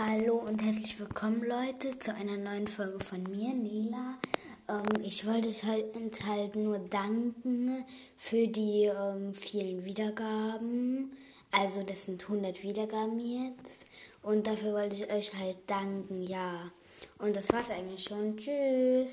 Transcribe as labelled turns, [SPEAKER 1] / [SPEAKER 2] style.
[SPEAKER 1] Hallo und herzlich willkommen, Leute, zu einer neuen Folge von mir, Nela. Ähm, ich wollte euch halt, halt nur danken für die ähm, vielen Wiedergaben. Also, das sind 100 Wiedergaben jetzt. Und dafür wollte ich euch halt danken, ja. Und das war's eigentlich schon. Tschüss.